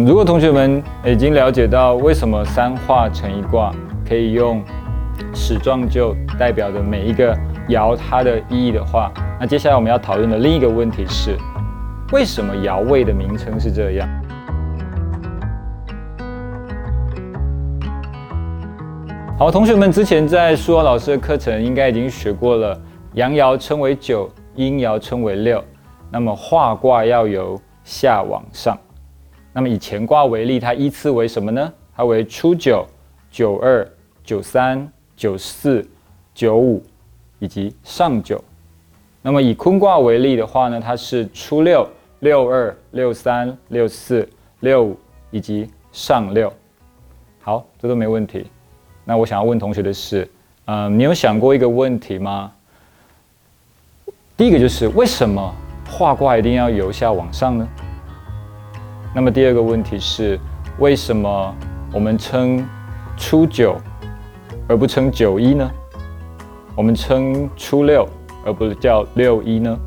如果同学们已经了解到为什么三画成一卦可以用始状就代表着每一个爻它的意义的话，那接下来我们要讨论的另一个问题是，为什么爻位的名称是这样？好，同学们之前在苏豪老师的课程应该已经学过了，阳爻称为九，阴爻称为六，那么画卦要由下往上。那么以乾卦为例，它依次为什么呢？它为初九、九二、九三、九四、九五以及上九。那么以坤卦为例的话呢，它是初六、六二、六三、六四、六五以及上六。好，这都没问题。那我想要问同学的是，嗯，你有想过一个问题吗？第一个就是为什么画卦一定要由下往上呢？那么第二个问题是，为什么我们称初九而不称九一呢？我们称初六而不叫六一呢？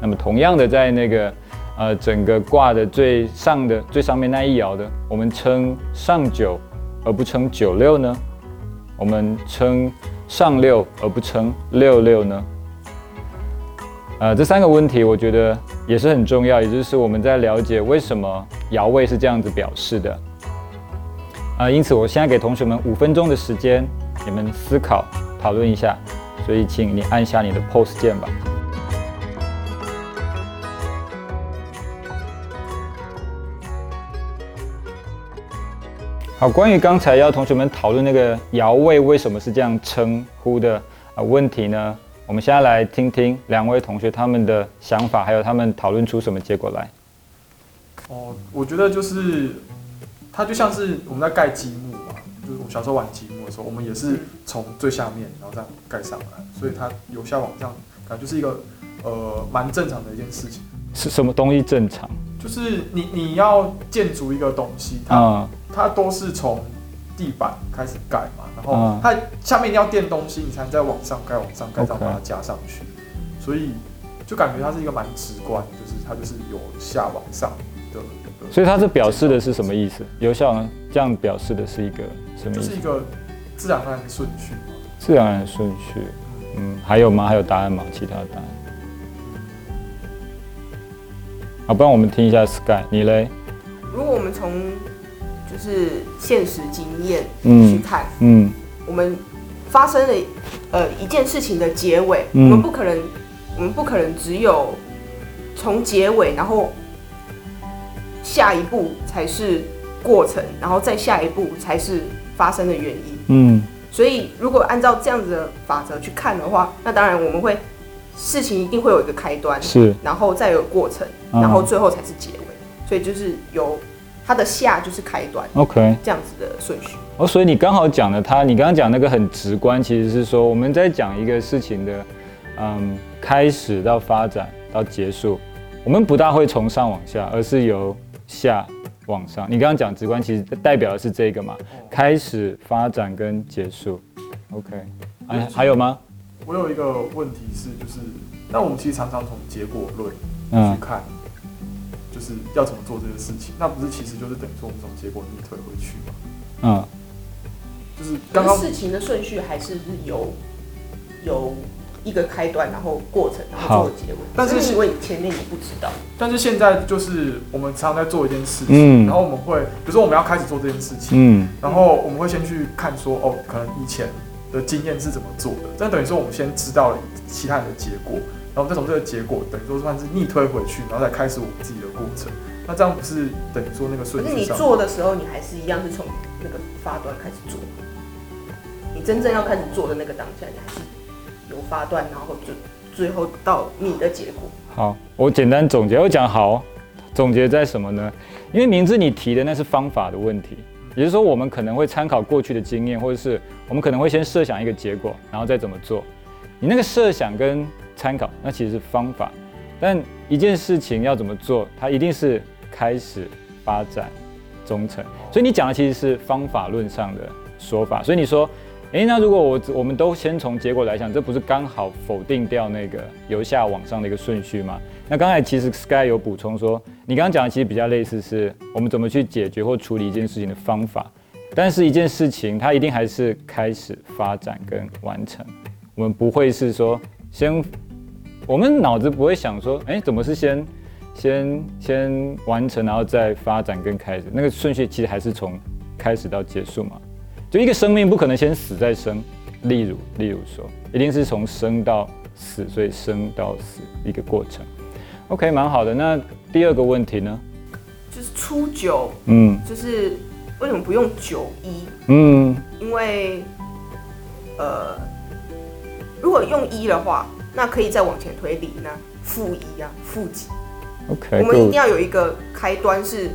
那么同样的，在那个呃整个卦的最上的最上面那一爻的，我们称上九而不称九六呢？我们称上六而不称六六呢？呃，这三个问题我觉得也是很重要，也就是我们在了解为什么爻位是这样子表示的。啊，因此我现在给同学们五分钟的时间，你们思考讨论一下，所以请你按下你的 pose 键吧。好，关于刚才要同学们讨论那个爻位为什么是这样称呼的啊问题呢？我们现在来听听两位同学他们的想法，还有他们讨论出什么结果来。哦，我觉得就是它就像是我们在盖积木嘛，就是我们小时候玩积木的时候，我们也是从最下面然后这样盖上来，所以它由下往上，感觉就是一个呃蛮正常的一件事情。是什么东西正常？就是你你要建筑一个东西，它、啊、它都是从地板开始盖嘛，然后嗯它下面一定要垫东西，你才能再往上盖、往上盖，这样把它加上去。所以就感觉它是一个蛮直观，就是它就是由下往上的一个，所以它这表示的是什么意思？由下往这样表示的是一个什么意思就是？一个自然而然的顺序嘛。自然而然顺序。嗯，还有吗？还有答案吗？其他的答案？好，不然我们听一下 Sky，你嘞？如果我们从就是现实经验去嗯看，嗯。我们发生了呃一件事情的结尾，嗯我们不可能，我们不可能只有从结尾，然后下一步才是过程，然后再下一步才是发生的原因。嗯。所以，如果按照这样子的法则去看的话，那当然我们会事情一定会有一个开端，是，然后再有过程，嗯。然后最后才是结尾。所以就是由它的下就是开端 OK。这样子的顺序。哦，所以你刚好讲的它，你刚刚讲那个很直观，其实是说我们在讲一个事情的，嗯，开始到发展到结束，我们不大会从上往下，而是由下往上。你刚刚讲直观，其实代表的是这个嘛，开始、发展跟结束。OK，还还有吗？我有一个问题是，就是那我们其实常常从结果论嗯去看，就是要怎么做这个事情，那不是其实就是等于说我们从结果逆推回去嘛？嗯，就是刚刚事情的顺序还是由由一个开端，然后过程，然后做结尾。但是因为前面你不知道，但是现在就是我们常常在做一件事情，嗯。然后我们会，比如说我们要开始做这件事情，嗯。然后我们会先去看说，哦，可能以前的经验是怎么做的，但等于说我们先知道了其他人的结果，然后再从这个结果等于说算是逆推回去，然后再开始我们自己的过程。那这样不是等于说那个可是你顺序上？做的时候，你还是一样是从那个发端开始做。你真正要开始做的那个当下，你还是由发端，然后最最后到你的结果。好，我简单总结，我讲好，总结在什么呢？因为明知你提的那是方法的问题，也就是说，我们可能会参考过去的经验，或者是我们可能会先设想一个结果，然后再怎么做。你那个设想跟参考，那其实是方法，但一件事情要怎么做，它一定是开始、发展、忠诚。所以你讲的其实是方法论上的说法。所以你说诶，那如果我我们都先从结果来讲，这不是刚好否定掉那个由下往上的一个顺序吗？那刚才其实 Sky 有补充说，你刚刚讲的其实比较类似，是我们怎么去解决或处理一件事情的方法。但是一件事情，它一定还是开始发展跟完成。我们不会是说先，我们脑子不会想说，哎，怎么是先先先完成，然后再发展跟开始？那个顺序其实还是从开始到结束嘛。就一个生命不可能先死再生，例如例如说，一定是从生到死，所以生到死一个过程。OK，蛮好的。那第二个问题呢？就是初九，嗯，就是为什么不用九一？嗯，因为呃，如果用一的话，那可以再往前推理，那负一啊，负几？OK，我们一定要有一个开端是。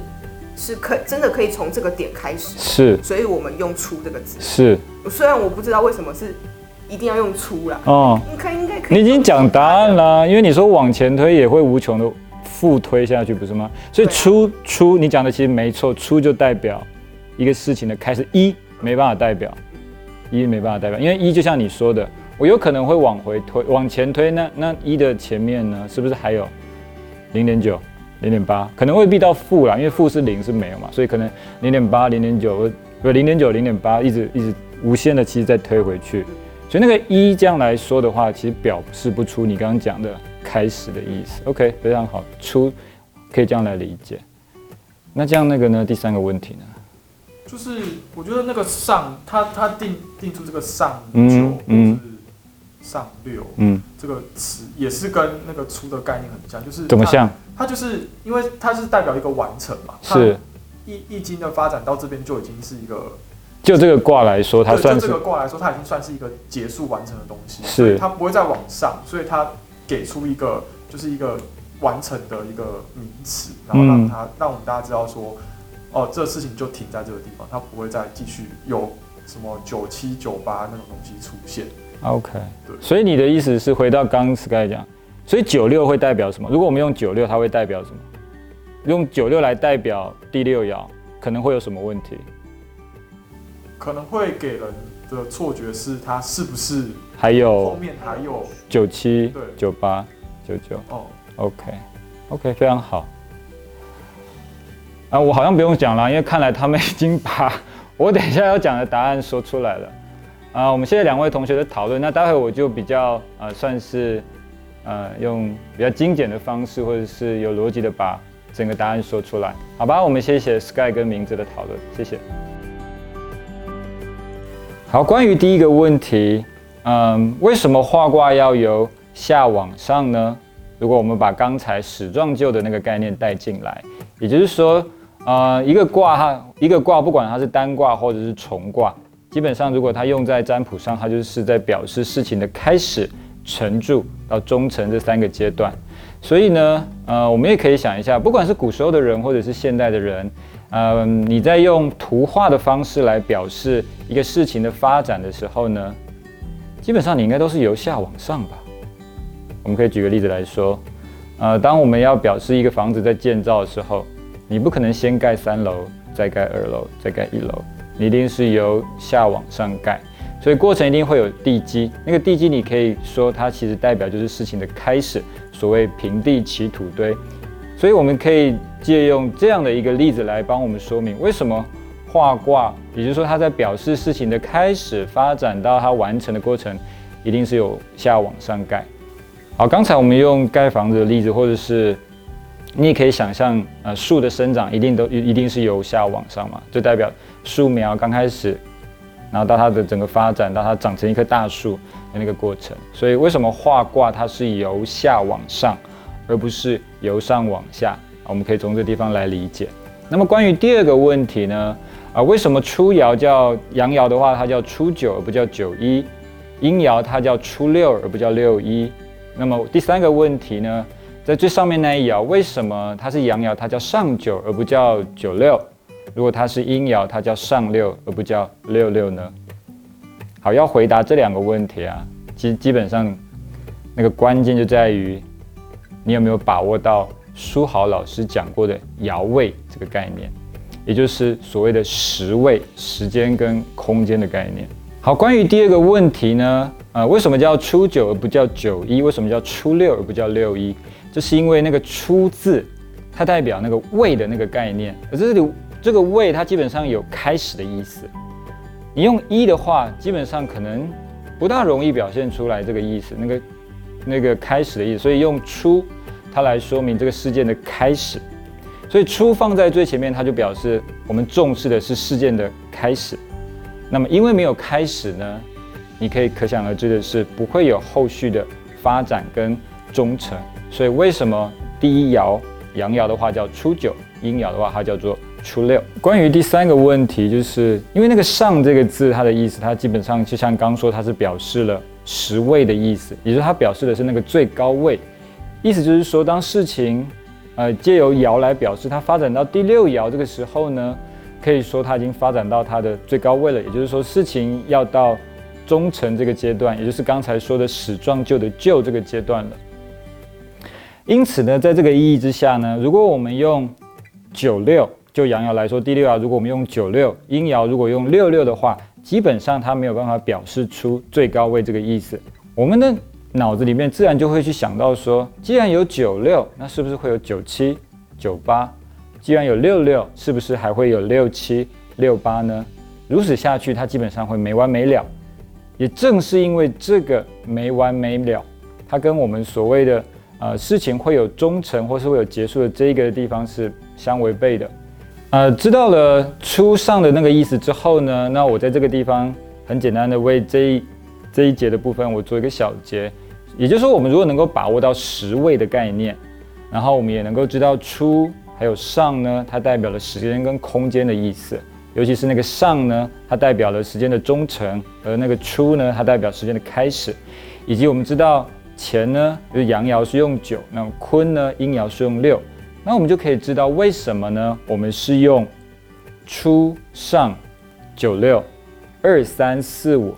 是可真的可以从这个点开始，是，所以我们用“出”这个字，是。虽然我不知道为什么是一定要用“出”啦，哦，应该应该可以。你已经讲答案啦，因为你说往前推也会无穷的复推下去，不是吗？所以“出”出，你讲的其实没错，“出”就代表一个事情的开始，一没办法代表，一没办法代表，因为一就像你说的，我有可能会往回推，往前推，那那一的前面呢，是不是还有零点九？零点八可能未必到负啦，因为负是零是没有嘛，所以可能零点八、零点九不零点九、零点八，一直一直无限的，其实再推回去。所以那个一这样来说的话，其实表示不出你刚刚讲的开始的意思。OK，非常好，出可以这样来理解。那这样那个呢？第三个问题呢？就是我觉得那个上，他他定定出这个上九，嗯。上六，嗯，这个词也是跟那个出的概念很像，就是怎么像？它就是因为它是代表一个完成嘛，是。易易经的发展到这边就已经是一个，就这个卦来说，它算是这个卦来说，它已经算是一个结束完成的东西，是。它不会再往上，所以它给出一个就是一个完成的一个名词，然后让它让我们大家知道说，哦，这事情就停在这个地方，它不会再继续有什么九七九八那种东西出现。OK，对，所以你的意思是回到刚 Sky 讲，所以九六会代表什么？如果我们用九六，它会代表什么？用九六来代表第六爻，可能会有什么问题？可能会给人的错觉是它是不是还有后面还有九七、对九八、九九？哦，OK，OK，非常好。啊，我好像不用讲了，因为看来他们已经把我等一下要讲的答案说出来了。啊，我们谢谢两位同学的讨论。那待会我就比较呃，算是呃，用比较精简的方式，或者是有逻辑的把整个答案说出来，好吧？我们谢谢 Sky 跟名字的讨论，谢谢。好，关于第一个问题，嗯，为什么画卦要由下往上呢？如果我们把刚才始状旧的那个概念带进来，也就是说，呃，一个卦哈，一个卦，不管它是单卦或者是重卦。基本上，如果它用在占卜上，它就是在表示事情的开始、成住到终成这三个阶段。所以呢，呃，我们也可以想一下，不管是古时候的人或者是现代的人，嗯，你在用图画的方式来表示一个事情的发展的时候呢，基本上你应该都是由下往上吧。我们可以举个例子来说，呃，当我们要表示一个房子在建造的时候，你不可能先盖三楼，再盖二楼，再盖一楼。你一定是由下往上盖，所以过程一定会有地基。那个地基，你可以说它其实代表就是事情的开始，所谓平地起土堆。所以我们可以借用这样的一个例子来帮我们说明为什么画卦，也就是说它在表示事情的开始发展到它完成的过程，一定是由下往上盖。好，刚才我们用盖房子的例子，或者是你也可以想象，呃，树的生长一定都一定是由下往上嘛，就代表。树苗刚开始，然后到它的整个发展，到它长成一棵大树的那个过程。所以为什么画卦它是由下往上，而不是由上往下？我们可以从这地方来理解。那么关于第二个问题呢？啊，为什么初爻叫阳爻的话，它叫初九而不叫九一；阴爻它叫初六而不叫六一？那么第三个问题呢，在最上面那一爻，为什么它是阳爻，它叫上九而不叫九六？如果它是阴爻，它叫上六而不叫六六呢？好，要回答这两个问题啊，其实基本上那个关键就在于你有没有把握到书豪老师讲过的爻位这个概念，也就是所谓的时位、时间跟空间的概念。好，关于第二个问题呢，呃，为什么叫初九而不叫九一？为什么叫初六而不叫六一？这是因为那个初字，它代表那个未的那个概念，而这里这个未它基本上有开始的意思。你用一的话，基本上可能不大容易表现出来这个意思，那个那个开始的意思。所以用初，它来说明这个事件的开始。所以初放在最前面，它就表示我们重视的是事件的开始。那么因为没有开始呢，你可以可想而知的是不会有后续的发展跟忠诚。所以为什么第一爻阳爻的话叫初九，阴爻的话它叫做初六？关于第三个问题，就是因为那个上这个字，它的意思，它基本上就像刚说，它是表示了十位的意思，也就是它表示的是那个最高位。意思就是说，当事情呃借由爻来表示它发展到第六爻这个时候呢？可以说它已经发展到它的最高位了，也就是说事情要到忠诚这个阶段，也就是刚才说的始状旧的旧这个阶段了。因此呢，在这个意义之下呢，如果我们用九六就阳爻来说，第六爻如果我们用九六，阴爻如果用六六的话，基本上它没有办法表示出最高位这个意思。我们的脑子里面自然就会去想到说，既然有九六，那是不是会有九七、九八？既然有六六，是不是还会有六七、六八呢？如此下去，它基本上会没完没了。也正是因为这个没完没了，它跟我们所谓的呃事情会有终成或是会有结束的这一个地方是相违背的。呃，知道了初上的那个意思之后呢，那我在这个地方很简单的为这一这一节的部分我做一个小结，也就是说，我们如果能够把握到十位的概念，然后我们也能够知道初。还有上呢，它代表了时间跟空间的意思，尤其是那个上呢，它代表了时间的忠诚，而那个初呢，它代表时间的开始，以及我们知道乾呢，就是阳爻是用九，那坤呢，阴爻是用六，那我们就可以知道为什么呢？我们是用初上九六二三四五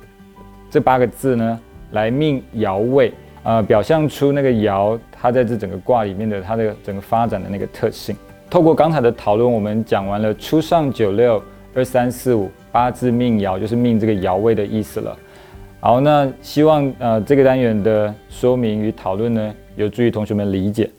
这八个字呢来命爻位，呃，表象出那个爻它在这整个卦里面的它的整个发展的那个特性。透过刚才的讨论，我们讲完了初上九六二三四五八字命爻，就是命这个爻位的意思了。好，那希望呃这个单元的说明与讨论呢，有助于同学们理解。